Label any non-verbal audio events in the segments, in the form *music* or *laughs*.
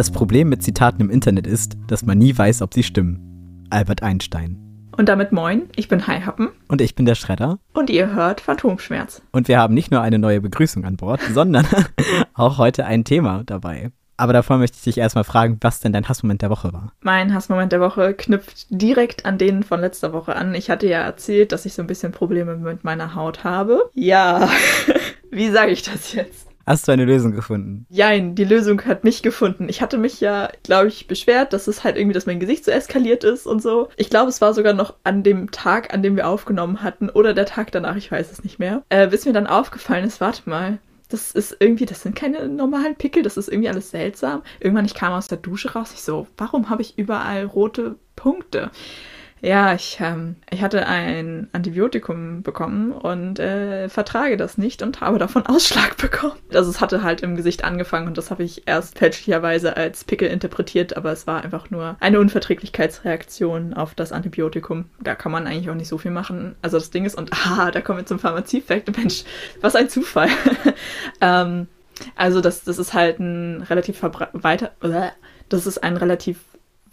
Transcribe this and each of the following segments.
Das Problem mit Zitaten im Internet ist, dass man nie weiß, ob sie stimmen. Albert Einstein. Und damit moin, ich bin Hai Happen. Und ich bin der Schredder. Und ihr hört Phantomschmerz. Und wir haben nicht nur eine neue Begrüßung an Bord, *laughs* sondern *laughs* auch heute ein Thema dabei. Aber davor möchte ich dich erstmal fragen, was denn dein Hassmoment der Woche war. Mein Hassmoment der Woche knüpft direkt an den von letzter Woche an. Ich hatte ja erzählt, dass ich so ein bisschen Probleme mit meiner Haut habe. Ja, *laughs* wie sage ich das jetzt? Hast du eine Lösung gefunden? Jein, die Lösung hat mich gefunden. Ich hatte mich ja, glaube ich, beschwert, dass es halt irgendwie, dass mein Gesicht so eskaliert ist und so. Ich glaube, es war sogar noch an dem Tag, an dem wir aufgenommen hatten oder der Tag danach, ich weiß es nicht mehr. Äh, bis mir dann aufgefallen ist, warte mal, das ist irgendwie, das sind keine normalen Pickel, das ist irgendwie alles seltsam. Irgendwann, ich kam aus der Dusche raus, ich so, warum habe ich überall rote Punkte? Ja, ich, ähm, ich hatte ein Antibiotikum bekommen und äh, vertrage das nicht und habe davon Ausschlag *laughs* bekommen. Also es hatte halt im Gesicht angefangen und das habe ich erst fälschlicherweise als Pickel interpretiert, aber es war einfach nur eine Unverträglichkeitsreaktion auf das Antibiotikum. Da kann man eigentlich auch nicht so viel machen. Also das Ding ist, und *laughs* ah, da kommen wir zum Pharmazie-Fact. Mensch, was ein Zufall. *laughs* ähm, also das, das ist halt ein relativ weiter, das ist ein relativ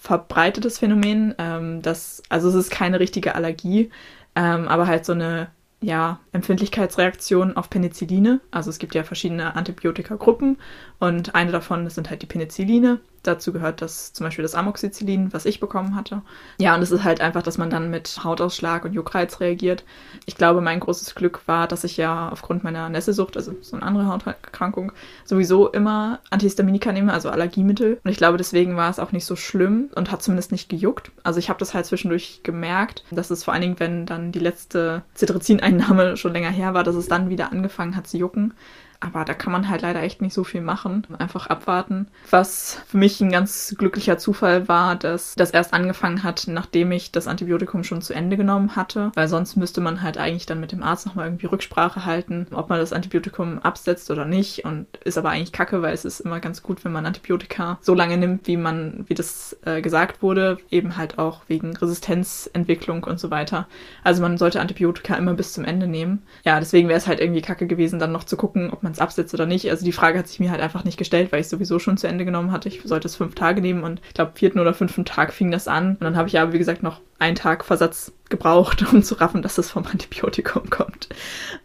verbreitetes Phänomen. Ähm, das, also es ist keine richtige Allergie, ähm, aber halt so eine ja, Empfindlichkeitsreaktion auf Penicilline. Also es gibt ja verschiedene Antibiotika-Gruppen und eine davon sind halt die Penicilline. Dazu gehört das zum Beispiel das Amoxicillin, was ich bekommen hatte. Ja, und es ist halt einfach, dass man dann mit Hautausschlag und Juckreiz reagiert. Ich glaube, mein großes Glück war, dass ich ja aufgrund meiner Nesselsucht, also so eine andere Hauterkrankung, sowieso immer Antihistaminika nehme, also Allergiemittel. Und ich glaube, deswegen war es auch nicht so schlimm und hat zumindest nicht gejuckt. Also ich habe das halt zwischendurch gemerkt, dass es vor allen Dingen, wenn dann die letzte Cetirizin-Einnahme schon länger her war, dass es dann wieder angefangen hat zu jucken. Aber da kann man halt leider echt nicht so viel machen. Einfach abwarten. Was für mich ein ganz glücklicher Zufall war, dass das erst angefangen hat, nachdem ich das Antibiotikum schon zu Ende genommen hatte. Weil sonst müsste man halt eigentlich dann mit dem Arzt nochmal irgendwie Rücksprache halten, ob man das Antibiotikum absetzt oder nicht. Und ist aber eigentlich kacke, weil es ist immer ganz gut, wenn man Antibiotika so lange nimmt, wie man, wie das äh, gesagt wurde. Eben halt auch wegen Resistenzentwicklung und so weiter. Also man sollte Antibiotika immer bis zum Ende nehmen. Ja, deswegen wäre es halt irgendwie kacke gewesen, dann noch zu gucken, ob man man es absetzt oder nicht. Also die Frage hat sich mir halt einfach nicht gestellt, weil ich sowieso schon zu Ende genommen hatte. Ich sollte es fünf Tage nehmen und ich glaube, vierten oder fünften Tag fing das an. Und dann habe ich aber, wie gesagt, noch einen Tag Versatz gebraucht, *laughs* um zu raffen, dass es vom Antibiotikum kommt.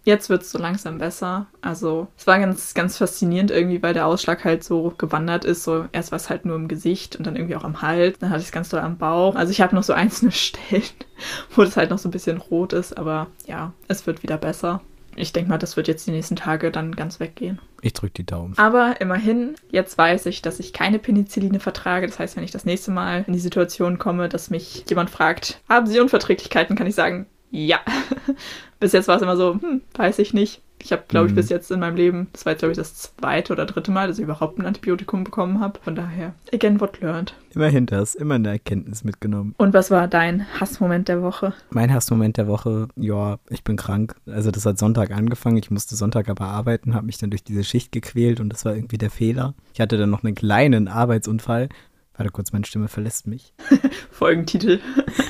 Jetzt wird es so langsam besser. Also es war ganz, ganz faszinierend irgendwie, weil der Ausschlag halt so gewandert ist. So erst war es halt nur im Gesicht und dann irgendwie auch am Hals. Dann hatte ich es ganz doll am Bauch. Also ich habe noch so *laughs* einzelne Stellen, wo es halt noch so ein bisschen rot ist. Aber ja, es wird wieder besser ich denke mal, das wird jetzt die nächsten Tage dann ganz weggehen. Ich drücke die Daumen. Aber immerhin, jetzt weiß ich, dass ich keine Penicilline vertrage. Das heißt, wenn ich das nächste Mal in die Situation komme, dass mich jemand fragt, haben Sie Unverträglichkeiten, kann ich sagen, ja. *laughs* Bis jetzt war es immer so, hm, weiß ich nicht. Ich habe, glaube ich, mhm. bis jetzt in meinem Leben, das war jetzt, glaube ich, das zweite oder dritte Mal, dass ich überhaupt ein Antibiotikum bekommen habe. Von daher, again, what learned. Immerhin das, immer eine Erkenntnis mitgenommen. Und was war dein Hassmoment der Woche? Mein Hassmoment der Woche, ja, ich bin krank. Also das hat Sonntag angefangen. Ich musste Sonntag aber arbeiten, habe mich dann durch diese Schicht gequält und das war irgendwie der Fehler. Ich hatte dann noch einen kleinen Arbeitsunfall. Warte kurz, meine Stimme verlässt mich. *laughs* Folgentitel.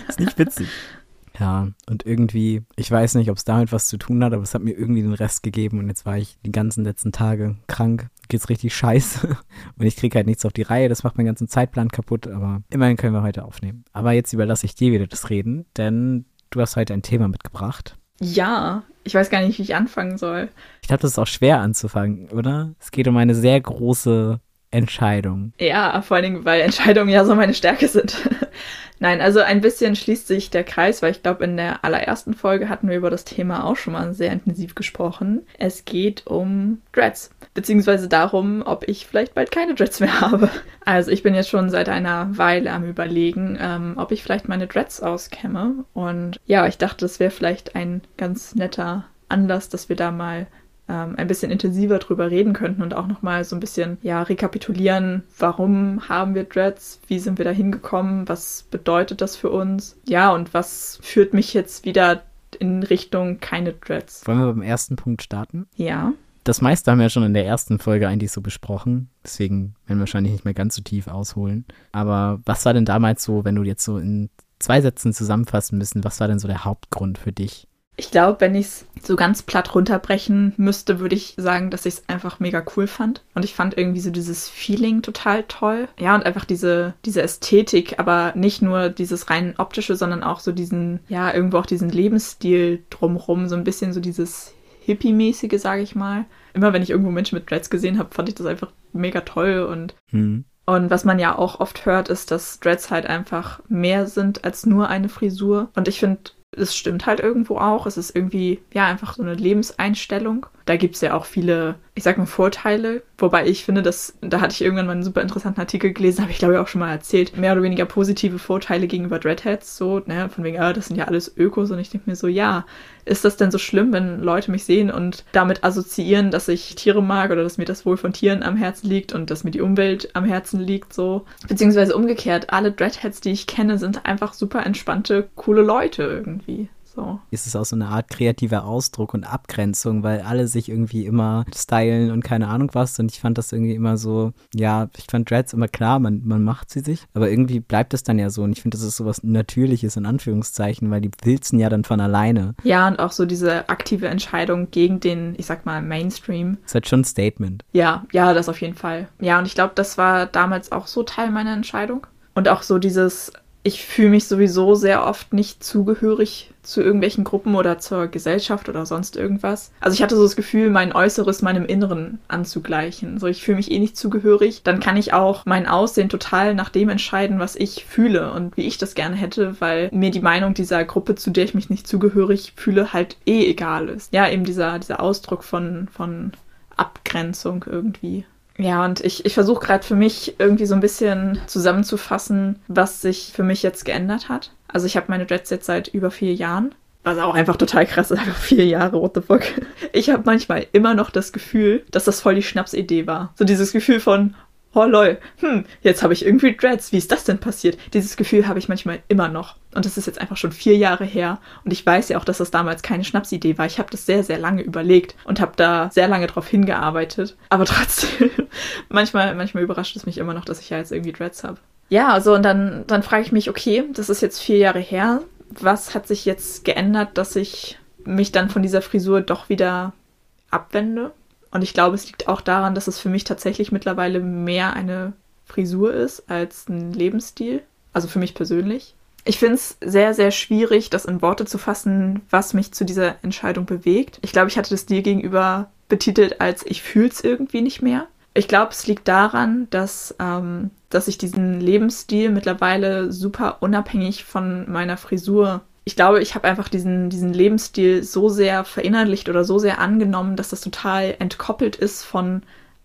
ist nicht witzig. *laughs* Ja, und irgendwie, ich weiß nicht, ob es damit was zu tun hat, aber es hat mir irgendwie den Rest gegeben und jetzt war ich die ganzen letzten Tage krank. Geht's richtig scheiße *laughs* und ich kriege halt nichts auf die Reihe. Das macht meinen ganzen Zeitplan kaputt, aber immerhin können wir heute aufnehmen. Aber jetzt überlasse ich dir wieder das Reden, denn du hast heute ein Thema mitgebracht. Ja, ich weiß gar nicht, wie ich anfangen soll. Ich glaube, das ist auch schwer anzufangen, oder? Es geht um eine sehr große Entscheidung. Ja, vor allen Dingen, weil Entscheidungen ja so meine Stärke sind. *laughs* Nein, also ein bisschen schließt sich der Kreis, weil ich glaube, in der allerersten Folge hatten wir über das Thema auch schon mal sehr intensiv gesprochen. Es geht um Dreads, beziehungsweise darum, ob ich vielleicht bald keine Dreads mehr *laughs* habe. Also ich bin jetzt schon seit einer Weile am Überlegen, ähm, ob ich vielleicht meine Dreads auskämme. Und ja, ich dachte, das wäre vielleicht ein ganz netter Anlass, dass wir da mal ähm, ein bisschen intensiver drüber reden könnten und auch nochmal so ein bisschen ja, rekapitulieren, warum haben wir Dreads, wie sind wir da hingekommen, was bedeutet das für uns, ja, und was führt mich jetzt wieder in Richtung keine Dreads. Wollen wir beim ersten Punkt starten? Ja. das meiste haben wir schon in der ersten Folge eigentlich so besprochen. Deswegen werden wir wahrscheinlich nicht mehr ganz so tief ausholen. Aber was war denn damals so, wenn du jetzt so in zwei Sätzen zusammenfassen müssen, was war denn so der Hauptgrund für dich, ich glaube, wenn ich es so ganz platt runterbrechen müsste, würde ich sagen, dass ich es einfach mega cool fand. Und ich fand irgendwie so dieses Feeling total toll. Ja, und einfach diese, diese Ästhetik, aber nicht nur dieses rein optische, sondern auch so diesen, ja, irgendwo auch diesen Lebensstil drumrum. So ein bisschen so dieses Hippie-mäßige, sage ich mal. Immer wenn ich irgendwo Menschen mit Dreads gesehen habe, fand ich das einfach mega toll und hm. Und was man ja auch oft hört, ist, dass Dreads halt einfach mehr sind als nur eine Frisur. Und ich finde, es stimmt halt irgendwo auch. Es ist irgendwie, ja, einfach so eine Lebenseinstellung. Da gibt es ja auch viele, ich sag mal, Vorteile. Wobei ich finde, dass, da hatte ich irgendwann mal einen super interessanten Artikel gelesen, habe ich glaube ich auch schon mal erzählt. Mehr oder weniger positive Vorteile gegenüber Dreadheads, so, ne, von wegen, ah, das sind ja alles Ökos. Und ich denke mir so, ja, ist das denn so schlimm, wenn Leute mich sehen und damit assoziieren, dass ich Tiere mag oder dass mir das Wohl von Tieren am Herzen liegt und dass mir die Umwelt am Herzen liegt, so. Beziehungsweise umgekehrt, alle Dreadheads, die ich kenne, sind einfach super entspannte, coole Leute irgendwie. So. Ist es auch so eine Art kreativer Ausdruck und Abgrenzung, weil alle sich irgendwie immer stylen und keine Ahnung was. Und ich fand das irgendwie immer so, ja, ich fand Dreads immer klar, man, man macht sie sich, aber irgendwie bleibt es dann ja so. Und ich finde, das ist so was Natürliches in Anführungszeichen, weil die wilzen ja dann von alleine. Ja, und auch so diese aktive Entscheidung gegen den, ich sag mal, Mainstream. Das ist halt schon ein Statement. Ja, ja, das auf jeden Fall. Ja, und ich glaube, das war damals auch so Teil meiner Entscheidung. Und auch so dieses ich fühle mich sowieso sehr oft nicht zugehörig zu irgendwelchen Gruppen oder zur Gesellschaft oder sonst irgendwas. Also ich hatte so das Gefühl, mein Äußeres meinem Inneren anzugleichen. So, ich fühle mich eh nicht zugehörig. Dann kann ich auch mein Aussehen total nach dem entscheiden, was ich fühle und wie ich das gerne hätte, weil mir die Meinung dieser Gruppe, zu der ich mich nicht zugehörig fühle, halt eh egal ist. Ja, eben dieser, dieser Ausdruck von, von Abgrenzung irgendwie. Ja, und ich, ich versuche gerade für mich irgendwie so ein bisschen zusammenzufassen, was sich für mich jetzt geändert hat. Also ich habe meine Dreads jetzt seit über vier Jahren. Was auch einfach total krass ist, *laughs* einfach vier Jahre, what the fuck. Ich habe manchmal immer noch das Gefühl, dass das voll die Schnapsidee war. So dieses Gefühl von, oh lol, hm, jetzt habe ich irgendwie Dreads, wie ist das denn passiert? Dieses Gefühl habe ich manchmal immer noch. Und das ist jetzt einfach schon vier Jahre her. Und ich weiß ja auch, dass das damals keine Schnapsidee war. Ich habe das sehr, sehr lange überlegt und habe da sehr lange drauf hingearbeitet. Aber *laughs* trotzdem, manchmal, manchmal überrascht es mich immer noch, dass ich ja jetzt irgendwie Dreads habe. Ja, also und dann, dann frage ich mich, okay, das ist jetzt vier Jahre her. Was hat sich jetzt geändert, dass ich mich dann von dieser Frisur doch wieder abwende? Und ich glaube, es liegt auch daran, dass es für mich tatsächlich mittlerweile mehr eine Frisur ist als ein Lebensstil. Also für mich persönlich. Ich finde es sehr, sehr schwierig, das in Worte zu fassen, was mich zu dieser Entscheidung bewegt. Ich glaube, ich hatte das dir gegenüber betitelt als ich fühle es irgendwie nicht mehr. Ich glaube, es liegt daran, dass, ähm, dass ich diesen Lebensstil mittlerweile super unabhängig von meiner Frisur ich glaube, ich habe einfach diesen, diesen Lebensstil so sehr verinnerlicht oder so sehr angenommen, dass das total entkoppelt ist von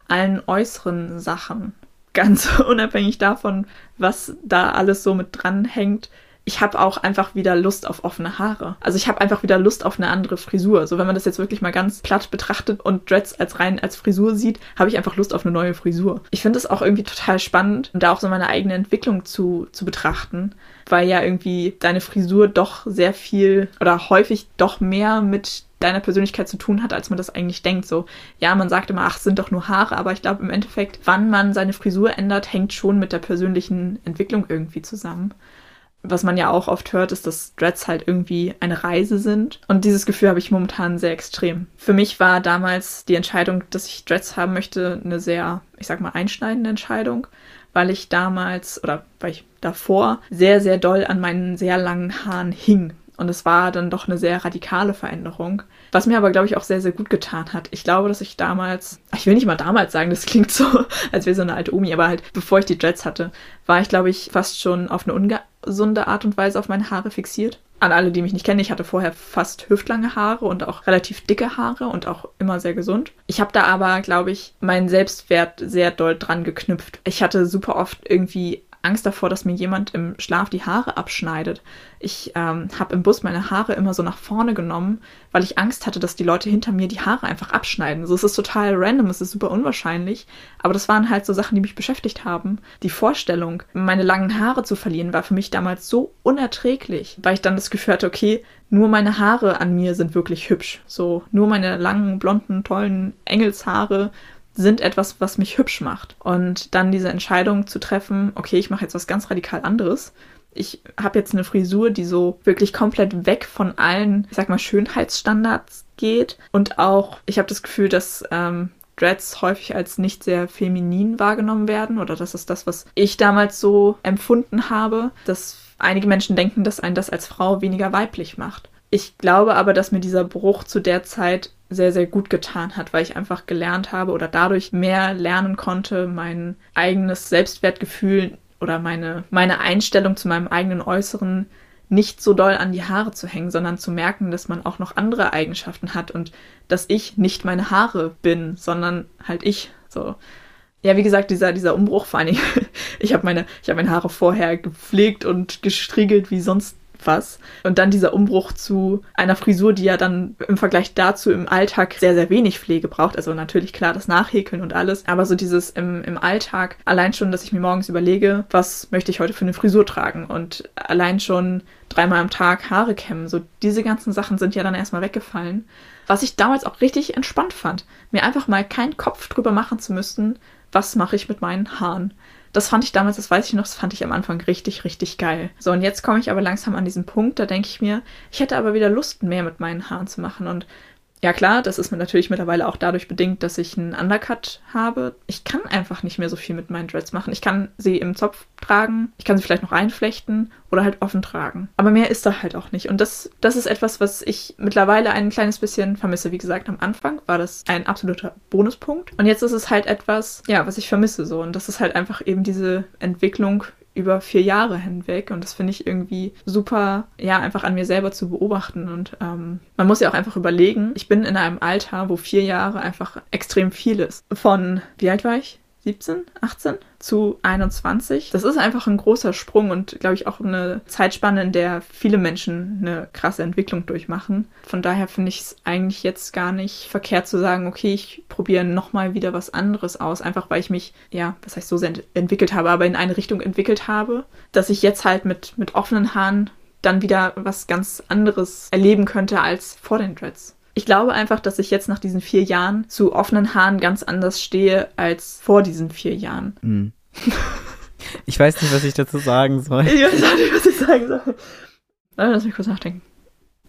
allen äußeren Sachen. *laughs* Ganz unabhängig davon, was da alles so mit dranhängt, ich habe auch einfach wieder Lust auf offene Haare. Also ich habe einfach wieder Lust auf eine andere Frisur. So wenn man das jetzt wirklich mal ganz platt betrachtet und Dreads als rein als Frisur sieht, habe ich einfach Lust auf eine neue Frisur. Ich finde es auch irgendwie total spannend, da auch so meine eigene Entwicklung zu, zu betrachten, weil ja irgendwie deine Frisur doch sehr viel oder häufig doch mehr mit deiner Persönlichkeit zu tun hat, als man das eigentlich denkt. So, ja, man sagt immer, ach, sind doch nur Haare, aber ich glaube im Endeffekt, wann man seine Frisur ändert, hängt schon mit der persönlichen Entwicklung irgendwie zusammen was man ja auch oft hört, ist, dass Dreads halt irgendwie eine Reise sind. Und dieses Gefühl habe ich momentan sehr extrem. Für mich war damals die Entscheidung, dass ich Dreads haben möchte, eine sehr, ich sag mal, einschneidende Entscheidung, weil ich damals oder weil ich davor sehr, sehr doll an meinen sehr langen Haaren hing. Und es war dann doch eine sehr radikale Veränderung. Was mir aber, glaube ich, auch sehr, sehr gut getan hat. Ich glaube, dass ich damals, ich will nicht mal damals sagen, das klingt so, *laughs* als wäre so eine alte Omi, aber halt bevor ich die Dreads hatte, war ich, glaube ich, fast schon auf eine ungesunde Art und Weise auf meine Haare fixiert. An alle, die mich nicht kennen, ich hatte vorher fast hüftlange Haare und auch relativ dicke Haare und auch immer sehr gesund. Ich habe da aber, glaube ich, meinen Selbstwert sehr doll dran geknüpft. Ich hatte super oft irgendwie Angst davor, dass mir jemand im Schlaf die Haare abschneidet. Ich ähm, habe im Bus meine Haare immer so nach vorne genommen, weil ich Angst hatte, dass die Leute hinter mir die Haare einfach abschneiden. So, es ist total random, es ist super unwahrscheinlich, aber das waren halt so Sachen, die mich beschäftigt haben. Die Vorstellung, meine langen Haare zu verlieren, war für mich damals so unerträglich, weil ich dann das Gefühl hatte, okay, nur meine Haare an mir sind wirklich hübsch. So, nur meine langen, blonden, tollen Engelshaare sind etwas, was mich hübsch macht. Und dann diese Entscheidung zu treffen, okay, ich mache jetzt was ganz radikal anderes. Ich habe jetzt eine Frisur, die so wirklich komplett weg von allen, ich sag mal, Schönheitsstandards geht. Und auch, ich habe das Gefühl, dass ähm, Dreads häufig als nicht sehr feminin wahrgenommen werden. Oder das ist das, was ich damals so empfunden habe, dass einige Menschen denken, dass einen das als Frau weniger weiblich macht. Ich glaube aber, dass mir dieser Bruch zu der Zeit sehr, sehr gut getan hat, weil ich einfach gelernt habe oder dadurch mehr lernen konnte, mein eigenes Selbstwertgefühl oder meine, meine Einstellung zu meinem eigenen Äußeren nicht so doll an die Haare zu hängen, sondern zu merken, dass man auch noch andere Eigenschaften hat und dass ich nicht meine Haare bin, sondern halt ich. So. Ja, wie gesagt, dieser, dieser Umbruch vor allen Dingen. *laughs* ich habe meine, ich habe meine Haare vorher gepflegt und gestriegelt wie sonst was. Und dann dieser Umbruch zu einer Frisur, die ja dann im Vergleich dazu im Alltag sehr, sehr wenig Pflege braucht. Also natürlich klar das Nachhäkeln und alles. Aber so dieses im, im Alltag, allein schon, dass ich mir morgens überlege, was möchte ich heute für eine Frisur tragen und allein schon dreimal am Tag Haare kämmen. So diese ganzen Sachen sind ja dann erstmal weggefallen. Was ich damals auch richtig entspannt fand. Mir einfach mal keinen Kopf drüber machen zu müssen, was mache ich mit meinen Haaren. Das fand ich damals, das weiß ich noch, das fand ich am Anfang richtig, richtig geil. So, und jetzt komme ich aber langsam an diesen Punkt, da denke ich mir, ich hätte aber wieder Lust, mehr mit meinen Haaren zu machen. Und ja klar, das ist mir natürlich mittlerweile auch dadurch bedingt, dass ich einen Undercut habe. Ich kann einfach nicht mehr so viel mit meinen Dreads machen. Ich kann sie im Zopf tragen, ich kann sie vielleicht noch einflechten oder halt offen tragen. Aber mehr ist da halt auch nicht. Und das, das ist etwas, was ich mittlerweile ein kleines bisschen vermisse. Wie gesagt, am Anfang war das ein absoluter Bonuspunkt. Und jetzt ist es halt etwas, ja, was ich vermisse so. Und das ist halt einfach eben diese Entwicklung über vier Jahre hinweg. Und das finde ich irgendwie super, ja, einfach an mir selber zu beobachten. Und ähm, man muss ja auch einfach überlegen, ich bin in einem Alter, wo vier Jahre einfach extrem viel ist. Von, wie alt war ich? 17, 18 zu 21. Das ist einfach ein großer Sprung und, glaube ich, auch eine Zeitspanne, in der viele Menschen eine krasse Entwicklung durchmachen. Von daher finde ich es eigentlich jetzt gar nicht verkehrt zu sagen, okay, ich probiere nochmal wieder was anderes aus, einfach weil ich mich, ja, was heißt so sehr entwickelt habe, aber in eine Richtung entwickelt habe, dass ich jetzt halt mit, mit offenen Haaren dann wieder was ganz anderes erleben könnte als vor den Dreads. Ich glaube einfach, dass ich jetzt nach diesen vier Jahren zu offenen Haaren ganz anders stehe als vor diesen vier Jahren. Mm. Ich weiß nicht, was ich dazu sagen soll. Ich weiß auch nicht, was ich sagen soll. Lass mich kurz nachdenken.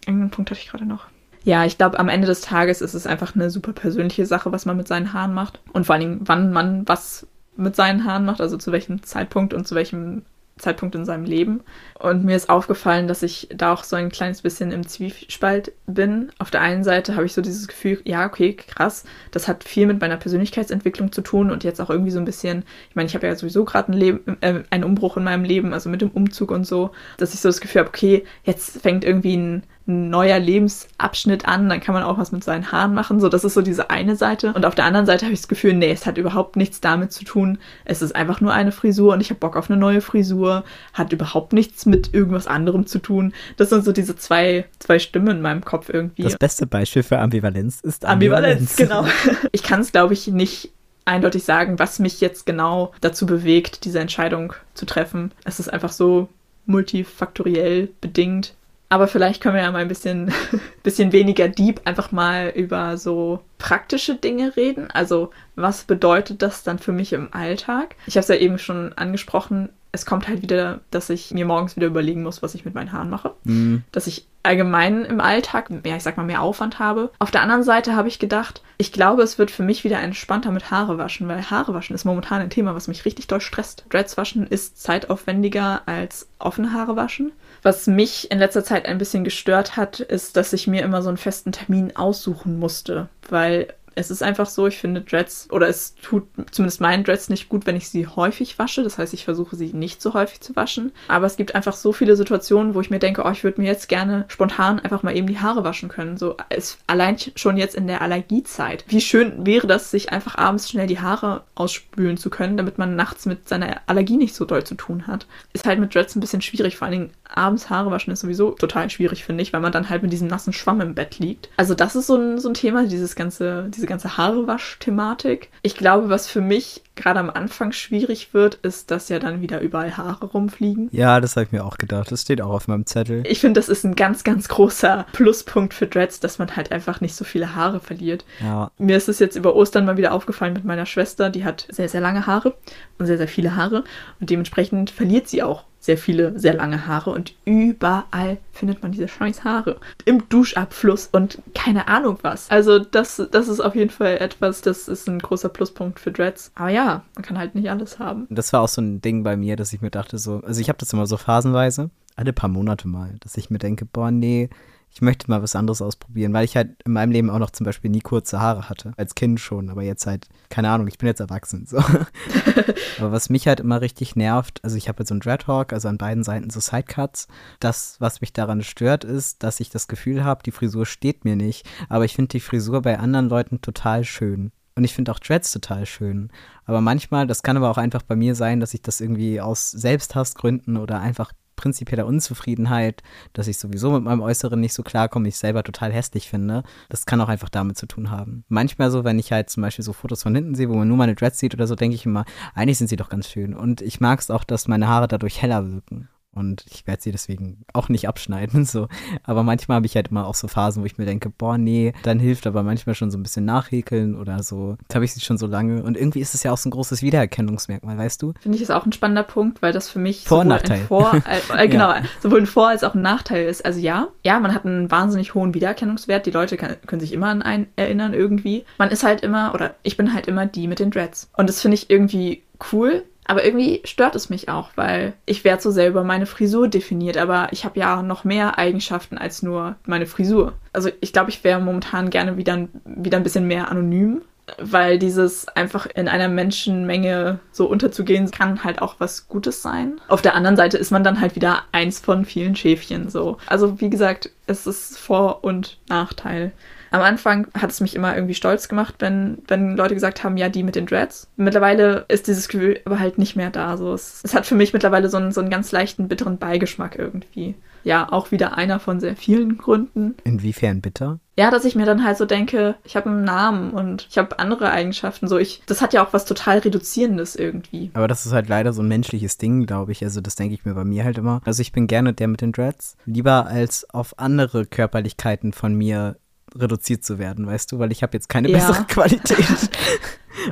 Irgendeinen Punkt hatte ich gerade noch. Ja, ich glaube, am Ende des Tages ist es einfach eine super persönliche Sache, was man mit seinen Haaren macht. Und vor allen Dingen, wann man was mit seinen Haaren macht, also zu welchem Zeitpunkt und zu welchem Zeitpunkt in seinem Leben. Und mir ist aufgefallen, dass ich da auch so ein kleines bisschen im Zwiespalt bin. Auf der einen Seite habe ich so dieses Gefühl, ja, okay, krass, das hat viel mit meiner Persönlichkeitsentwicklung zu tun und jetzt auch irgendwie so ein bisschen, ich meine, ich habe ja sowieso gerade ein äh, einen Umbruch in meinem Leben, also mit dem Umzug und so, dass ich so das Gefühl habe, okay, jetzt fängt irgendwie ein ein neuer Lebensabschnitt an, dann kann man auch was mit seinen Haaren machen. So, das ist so diese eine Seite. Und auf der anderen Seite habe ich das Gefühl, nee, es hat überhaupt nichts damit zu tun. Es ist einfach nur eine Frisur und ich habe Bock auf eine neue Frisur. Hat überhaupt nichts mit irgendwas anderem zu tun. Das sind so diese zwei, zwei Stimmen in meinem Kopf irgendwie. Das beste Beispiel für Ambivalenz ist Ambivalenz. Ambivalenz, genau. *laughs* Ich kann es, glaube ich, nicht eindeutig sagen, was mich jetzt genau dazu bewegt, diese Entscheidung zu treffen. Es ist einfach so multifaktoriell bedingt. Aber vielleicht können wir ja mal ein bisschen, *laughs* bisschen weniger deep einfach mal über so praktische Dinge reden. Also was bedeutet das dann für mich im Alltag? Ich habe es ja eben schon angesprochen. Es kommt halt wieder, dass ich mir morgens wieder überlegen muss, was ich mit meinen Haaren mache. Mhm. Dass ich allgemein im Alltag mehr, ich sag mal, mehr Aufwand habe. Auf der anderen Seite habe ich gedacht, ich glaube, es wird für mich wieder entspannter mit Haare waschen, weil Haare waschen ist momentan ein Thema, was mich richtig doll stresst. Dreads waschen ist zeitaufwendiger als offene Haare waschen. Was mich in letzter Zeit ein bisschen gestört hat, ist, dass ich mir immer so einen festen Termin aussuchen musste, weil Es ist einfach so, ich finde Dreads, oder es tut zumindest meinen Dreads nicht gut, wenn ich sie häufig wasche. Das heißt, ich versuche sie nicht so häufig zu waschen. Aber es gibt einfach so viele Situationen, wo ich mir denke, oh, ich würde mir jetzt gerne spontan einfach mal eben die Haare waschen können. So, es, allein schon jetzt in der Allergiezeit. Wie schön wäre das, sich einfach abends schnell die Haare ausspülen zu können, damit man nachts mit seiner Allergie nicht so doll zu tun hat. Ist halt mit Dreads ein bisschen schwierig, vor allen Dingen abends Haare waschen ist sowieso total schwierig, finde ich, weil man dann halt mit diesem nassen Schwamm im Bett liegt. Also das ist so ein, so ein Thema, dieses ganze, diese ganze Haarewasch-Thematik. Ich glaube, was für mich gerade am Anfang schwierig wird, ist, dass ja dann wieder überall Haare rumfliegen. Ja, das habe ich mir auch gedacht. Das steht auch auf meinem Zettel. Ich finde, das ist ein ganz, ganz großer Pluspunkt für Dreads, dass man halt einfach nicht so viele Haare verliert. Ja. Mir ist es jetzt über Ostern mal wieder aufgefallen mit meiner Schwester, die hat sehr, sehr lange Haare und sehr, sehr viele Haare und dementsprechend verliert sie auch sehr viele, sehr lange Haare und überall findet man diese scheiß Haare. Im Duschabfluss und keine Ahnung was. Also das, das ist auf jeden Fall etwas, das ist ein großer Pluspunkt für Dreads. Aber ja, man kann halt nicht alles haben. Das war auch so ein Ding bei mir, dass ich mir dachte so, also ich habe das immer so phasenweise, alle paar Monate mal, dass ich mir denke, boah, nee, ich möchte mal was anderes ausprobieren, weil ich halt in meinem Leben auch noch zum Beispiel nie kurze Haare hatte. Als Kind schon, aber jetzt halt, keine Ahnung, ich bin jetzt erwachsen. So. *laughs* aber was mich halt immer richtig nervt, also ich habe jetzt so einen Dreadhawk, also an beiden Seiten so Sidecuts. Das, was mich daran stört, ist, dass ich das Gefühl habe, die Frisur steht mir nicht. Aber ich finde die Frisur bei anderen Leuten total schön. Und ich finde auch Dreads total schön. Aber manchmal, das kann aber auch einfach bei mir sein, dass ich das irgendwie aus Selbsthassgründen oder einfach prinzipieller Unzufriedenheit, dass ich sowieso mit meinem Äußeren nicht so klarkomme, ich selber total hässlich finde. Das kann auch einfach damit zu tun haben. Manchmal so, wenn ich halt zum Beispiel so Fotos von hinten sehe, wo man nur meine Dreads sieht oder so, denke ich immer, eigentlich sind sie doch ganz schön. Und ich mag es auch, dass meine Haare dadurch heller wirken. Und ich werde sie deswegen auch nicht abschneiden. *laughs* So. Aber manchmal habe ich halt immer auch so Phasen, wo ich mir denke, boah, nee, dann hilft aber manchmal schon so ein bisschen nachhäkeln oder so. Jetzt habe ich sie schon so lange. Und irgendwie ist es ja auch so ein großes Wiedererkennungsmerkmal, weißt du? Finde ich ist auch ein spannender Punkt, weil das für mich Vor- sowohl Nachteil. ein Vor, *laughs* äh, äh, genau, sowohl ein Vor- als auch ein Nachteil ist. Also ja, ja, man hat einen wahnsinnig hohen Wiedererkennungswert. Die Leute kann, können sich immer an einen erinnern irgendwie. Man ist halt immer, oder ich bin halt immer die mit den Dreads. Und das finde ich irgendwie cool. Aber irgendwie stört es mich auch, weil ich werde so sehr über meine Frisur definiert, aber ich habe ja noch mehr Eigenschaften als nur meine Frisur. Also ich glaube, ich wäre momentan gerne wieder, wieder ein bisschen mehr anonym, weil dieses einfach in einer Menschenmenge so unterzugehen, kann halt auch was Gutes sein. Auf der anderen Seite ist man dann halt wieder eins von vielen Schäfchen so. Also wie gesagt, es ist Vor- und Nachteil. Am Anfang hat es mich immer irgendwie stolz gemacht, wenn, wenn Leute gesagt haben, ja, die mit den Dreads. Mittlerweile ist dieses Gefühl aber halt nicht mehr da. So, es, es hat für mich mittlerweile so einen, so einen ganz leichten, bitteren Beigeschmack irgendwie. Ja, auch wieder einer von sehr vielen Gründen. Inwiefern bitter? Ja, dass ich mir dann halt so denke, ich habe einen Namen und ich habe andere Eigenschaften. So, ich, das hat ja auch was total Reduzierendes irgendwie. Aber das ist halt leider so ein menschliches Ding, glaube ich. Also das denke ich mir bei mir halt immer. Also ich bin gerne der mit den Dreads. Lieber als auf andere Körperlichkeiten von mir reduziert zu werden, weißt du? Weil ich habe jetzt keine Ja. bessere *laughs* Qualität.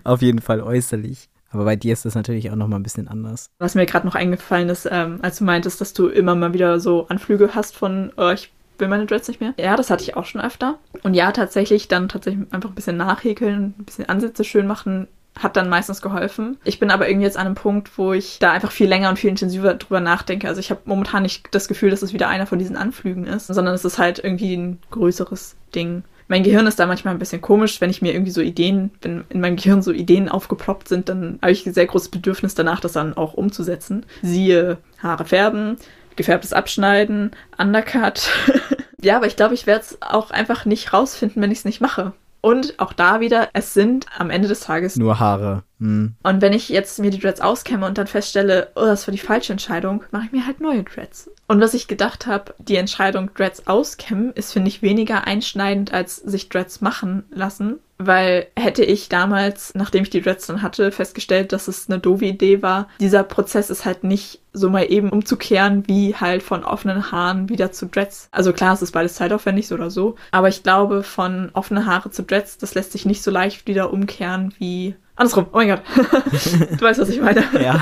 auf jeden Fall äußerlich. Aber bei dir ist das natürlich auch noch mal ein bisschen anders. Was mir gerade noch eingefallen ist, ähm, als du meintest, dass du immer mal wieder so Anflüge hast von, oh, ich will meine Dreads nicht mehr. Ja, das hatte ich auch schon öfter. Und ja, tatsächlich dann tatsächlich einfach ein bisschen nachhäkeln, ein bisschen Ansätze schön machen, hat dann meistens geholfen. Ich bin aber irgendwie jetzt an einem Punkt, wo ich da einfach viel länger und viel intensiver drüber nachdenke. Also ich habe momentan nicht das Gefühl, dass es wieder einer von diesen Anflügen ist, sondern es ist halt irgendwie ein größeres Ding. Mein Gehirn ist da manchmal ein bisschen komisch, wenn ich mir irgendwie so Ideen, wenn in meinem Gehirn so Ideen aufgeploppt sind, dann habe ich ein sehr großes Bedürfnis danach, das dann auch umzusetzen. Siehe Haare färben, gefärbtes Abschneiden, Undercut. *laughs* ja, aber ich glaube, ich werde es auch einfach nicht rausfinden, wenn ich es nicht mache. Und auch da wieder, es sind am Ende des Tages Nur Haare. Hm. und wenn ich jetzt mir die Dreads auskämme und dann feststelle, oh, das war die falsche Entscheidung, mache ich mir halt neue Dreads. Und was ich gedacht habe, die Entscheidung Dreads auskämmen, ist, finde ich, weniger einschneidend, als sich Dreads machen lassen. Weil hätte ich damals, nachdem ich die Dreads dann hatte, festgestellt, dass es eine doofe Idee war, dieser Prozess ist halt nicht so mal eben umzukehren, wie halt von offenen Haaren wieder zu Dreads. Also klar, es ist beides zeitaufwendig so oder so. Aber ich glaube, von offene Haare zu Dreads, das lässt sich nicht so leicht wieder umkehren wie Andersrum, oh mein Gott. *laughs* du weißt, was ich meine. Ja.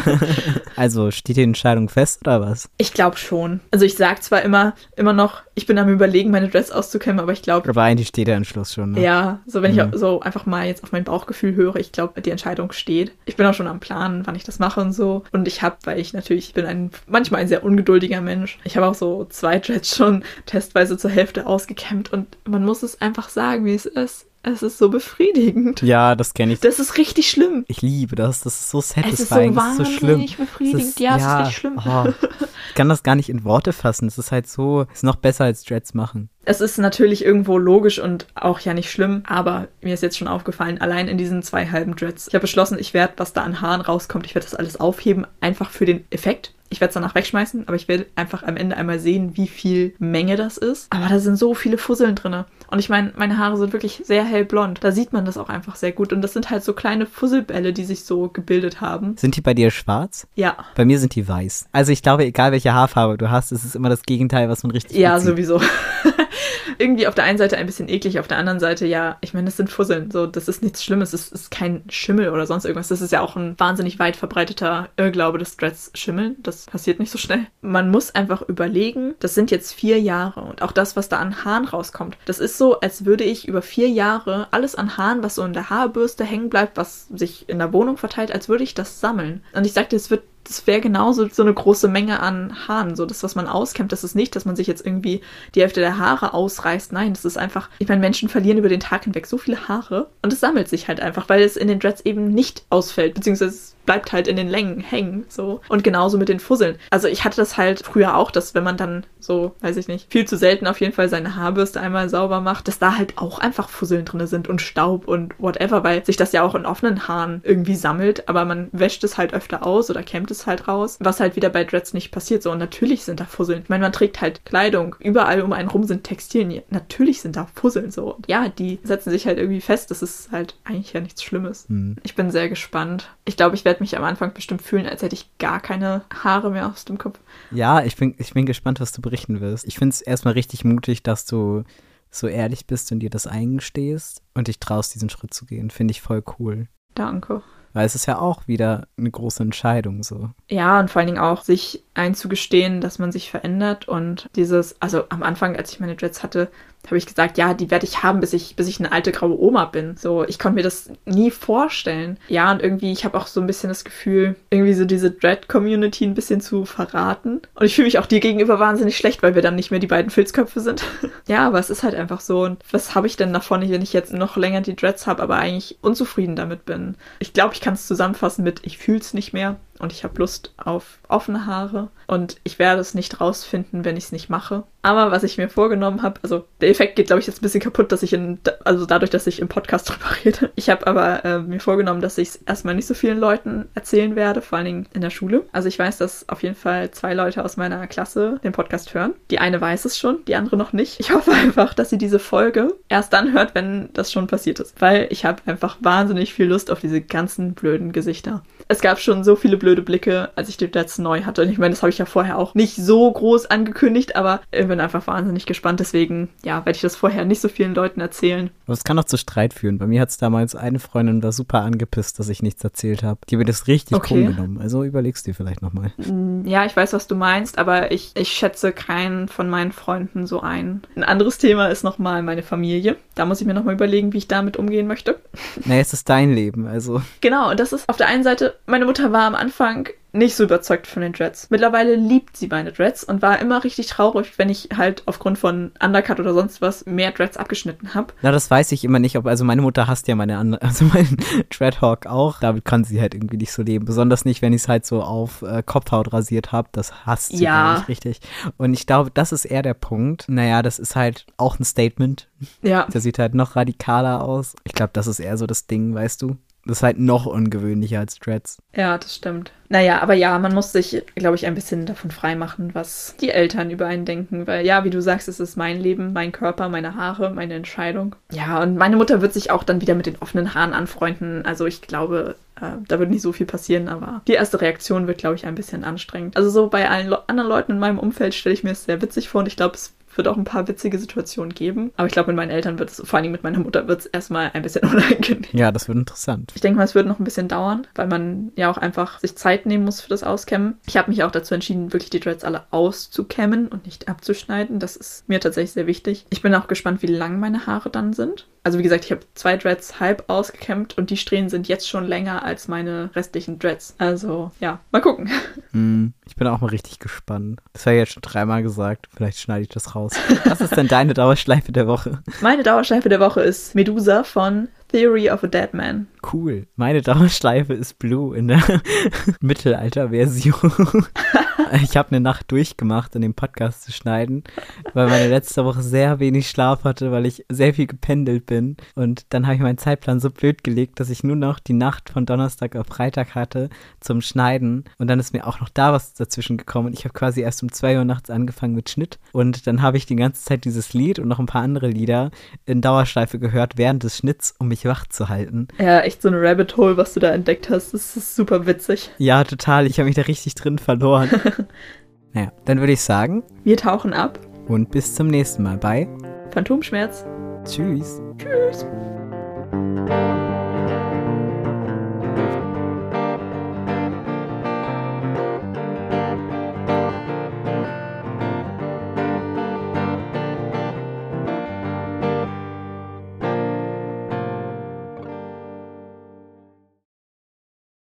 also steht die Entscheidung fest oder was? Ich glaube schon. Also ich sag zwar immer, immer noch, ich bin am überlegen, meine Dress auszukämmen, aber ich glaube, Aber eigentlich steht der Entschluss schon. Ne? ja, so wenn Mhm. ich so einfach mal jetzt auf mein Bauchgefühl höre, ich glaube, die Entscheidung steht. Ich bin auch schon am Planen, wann ich das mache und so. Und ich habe, weil ich natürlich, ich bin ein, manchmal ein sehr ungeduldiger Mensch. Ich habe auch so zwei Dreads schon testweise zur Hälfte ausgekämmt und man muss es einfach sagen, wie es ist. Es ist so befriedigend. Ja, das kenne ich. Das ist richtig schlimm. Ich liebe das. Das ist so Es ist so satisfying. das ist so schlimm. befriedigend. ja, es ist richtig schlimm. Oh, ich kann das gar nicht in Worte fassen. Es ist halt so, ist noch besser als Dreads machen. Es ist natürlich irgendwo logisch und auch ja nicht schlimm, aber mir ist jetzt schon aufgefallen, allein in diesen zwei halben Dreads. Ich habe beschlossen, ich werde, was da an Haaren rauskommt, ich werde das alles aufheben, einfach für den Effekt. Ich werde es danach wegschmeißen, aber ich werde einfach am Ende einmal sehen, wie viel Menge das ist. Aber da sind so viele Fusseln drin. Und ich meine, meine Haare sind wirklich sehr hellblond. Da sieht man das auch einfach sehr gut. Und das sind halt so kleine Fusselbälle, die sich so gebildet haben. Sind die bei dir schwarz? Ja. Bei mir sind die weiß. Also ich glaube, egal welche Haarfarbe du hast, es ist immer das Gegenteil, was man richtig Ja, sowieso. *laughs* Irgendwie auf der einen Seite ein bisschen eklig, auf der anderen Seite, ja, ich meine, das sind Fusseln. So, das ist nichts Schlimmes. Das ist kein Schimmel oder sonst irgendwas. Das ist ja auch ein wahnsinnig weit verbreiteter Irrglaube, dass Dreads schimmeln. Das passiert nicht so schnell. Man muss einfach überlegen, das sind jetzt vier Jahre und auch das, was da an Haaren rauskommt. Das ist so, als würde ich über vier Jahre alles an Haaren, was so in der Haarbürste hängen bleibt, was sich in der Wohnung verteilt, als würde ich das sammeln. Und ich sagte, es wird das wäre genauso so eine große Menge an Haaren. So das, was man auskämmt, das ist nicht, dass man sich jetzt irgendwie die Hälfte der Haare ausreißt. Nein, das ist einfach, ich meine, Menschen verlieren über den Tag hinweg so viele Haare und es sammelt sich halt einfach, weil es in den Dreads eben nicht ausfällt, beziehungsweise bleibt halt in den Längen hängen. So. Und genauso mit den Fusseln. Also ich hatte das halt früher auch, dass wenn man dann so, weiß ich nicht, viel zu selten auf jeden Fall seine Haarbürste einmal sauber macht, dass da halt auch einfach Fusseln drin sind und Staub und whatever, weil sich das ja auch in offenen Haaren irgendwie sammelt, aber man wäscht es halt öfter aus oder kämmt es halt raus, was halt wieder bei Dreads nicht passiert. So, und natürlich sind da Fusseln. Ich meine, man trägt halt Kleidung, überall um einen rum sind Textilien. Natürlich sind da Fusseln so. Und ja, die setzen sich halt irgendwie fest. Das ist halt eigentlich ja nichts Schlimmes. Hm. Ich bin sehr gespannt. Ich glaube, ich werde mich am Anfang bestimmt fühlen, als hätte ich gar keine Haare mehr aus dem Kopf. Ja, ich bin, ich bin gespannt, was du berichten wirst. Ich finde es erstmal richtig mutig, dass du so ehrlich bist und dir das eingestehst und dich traust, diesen Schritt zu gehen. Finde ich voll cool. Danke. Weil es ist ja auch wieder eine große Entscheidung so. Ja, und vor allen Dingen auch sich einzugestehen, dass man sich verändert und dieses, also am Anfang, als ich meine Dreads hatte, habe ich gesagt, ja, die werde ich haben, bis ich, bis ich eine alte graue Oma bin. So, ich konnte mir das nie vorstellen. Ja, und irgendwie, ich habe auch so ein bisschen das Gefühl, irgendwie so diese Dread-Community ein bisschen zu verraten. Und ich fühle mich auch dir gegenüber wahnsinnig schlecht, weil wir dann nicht mehr die beiden Filzköpfe sind. *laughs* ja, aber es ist halt einfach so. Und was habe ich denn davon, wenn ich jetzt noch länger die Dreads habe, aber eigentlich unzufrieden damit bin? Ich glaube, ich kann es zusammenfassen mit, ich fühle es nicht mehr und ich habe Lust auf offene Haare und ich werde es nicht rausfinden, wenn ich es nicht mache. Aber was ich mir vorgenommen habe, also der Effekt geht, glaube ich, jetzt ein bisschen kaputt, dass ich in, also dadurch, dass ich im Podcast *laughs* drüber rede. Ich habe aber äh, mir vorgenommen, dass ich es erstmal nicht so vielen Leuten erzählen werde, vor allen Dingen in der Schule. Also ich weiß, dass auf jeden Fall zwei Leute aus meiner Klasse den Podcast hören. Die eine weiß es schon, die andere noch nicht. Ich *laughs* hoffe einfach, dass sie diese Folge erst dann hört, wenn das schon passiert ist. Weil ich habe einfach wahnsinnig viel Lust auf diese ganzen blöden Gesichter. Es gab schon so viele blöde Blicke, als ich den letzten neu hatte. Und ich meine, das habe ich ja vorher auch nicht so groß angekündigt, aber ich bin einfach wahnsinnig gespannt. Deswegen, ja, werde ich das vorher nicht so vielen Leuten erzählen. Aber es kann auch zu Streit führen. Bei mir hat es damals eine Freundin war super angepisst, dass ich nichts erzählt habe. Die hat mir das richtig Okay. krumm genommen. Also überlegst dir vielleicht nochmal. Mm, Ja, ich weiß, was du meinst, aber ich, ich schätze keinen von meinen Freunden so ein. Ein anderes Thema ist nochmal meine Familie. Da muss ich mir nochmal überlegen, wie ich damit umgehen möchte. Naja, es ist dein Leben. Also Genau, und das ist auf der einen Seite, meine Mutter war am Anfang nicht so überzeugt von den Dreads. Mittlerweile liebt sie meine Dreads und war immer richtig traurig, wenn ich halt aufgrund von Undercut oder sonst was mehr Dreads abgeschnitten habe. Na, das weiß ich immer nicht, ob, also meine Mutter hasst ja meine andere, *laughs* also meinen Dreadhawk auch. Damit kann sie halt irgendwie nicht so leben. Besonders nicht, wenn ich es halt so auf äh, Kopfhaut rasiert habe. Das hasst sie Ja. ich richtig. Und ich glaube, das ist eher der Punkt. Naja, das ist halt auch ein Statement. Ja. Der sieht halt noch radikaler aus. Ich glaube, das ist eher so das Ding, weißt du? Das ist halt noch ungewöhnlicher als Dreads. Ja, das stimmt. Naja, aber ja, man muss sich, glaube ich, ein bisschen davon freimachen, was die Eltern über einen denken. Weil ja, wie du sagst, es ist mein Leben, mein Körper, meine Haare, meine Entscheidung. Ja, und meine Mutter wird sich auch dann wieder mit den offenen Haaren anfreunden. Also ich glaube, äh, da wird nicht so viel passieren, aber die erste Reaktion wird, glaube ich, ein bisschen anstrengend. Also so bei allen Le anderen Leuten in meinem Umfeld stelle ich mir es sehr witzig vor und ich glaube, es wird auch ein paar witzige Situationen geben. Aber ich glaube, mit meinen Eltern wird es, vor allem mit meiner Mutter, wird es erstmal ein bisschen *laughs* unangenehm. Ja, das wird interessant. Ich denke mal, es wird noch ein bisschen dauern, weil man ja auch einfach sich Zeit nehmen muss für das Auskämmen. Ich habe mich auch dazu entschieden, wirklich die Dreads alle auszukämmen und nicht abzuschneiden. Das ist mir tatsächlich sehr wichtig. Ich bin auch gespannt, wie lang meine Haare dann sind. Also wie gesagt, ich habe zwei Dreads halb ausgekämmt und die Strähnen sind jetzt schon länger als meine restlichen Dreads. Also ja, mal gucken. Hm, ich bin auch mal richtig gespannt. Das war jetzt schon dreimal gesagt. Vielleicht schneide ich das raus. Was ist denn deine Dauerschleife der Woche? Meine Dauerschleife der Woche ist Medusa von Theory of a Dead Man. Cool. Meine *laughs* Dauerschleife ist Blue in der *laughs* Mittelalter-Version. *laughs* ich habe eine Nacht durchgemacht, um den Podcast zu schneiden, weil meine letzte Woche sehr wenig Schlaf hatte, weil ich sehr viel gependelt bin. Und dann habe ich meinen Zeitplan so blöd gelegt, dass ich nur noch die Nacht von Donnerstag auf Freitag hatte zum Schneiden. Und dann ist mir auch noch da was dazwischen gekommen. Und ich habe quasi erst um 2 Uhr nachts angefangen mit Schnitt. Und dann habe ich die ganze Zeit dieses Lied und noch ein paar andere Lieder in Dauerschleife gehört während des Schnitts, um mich wach zu halten. Ja, echt so eine Rabbit Hole, was du da entdeckt hast. Das ist super witzig. Ja, total. Ich habe mich da richtig drin verloren. *laughs* naja, dann würde ich sagen. Wir tauchen ab. Und bis zum nächsten Mal bei Phantomschmerz. Tschüss. Tschüss.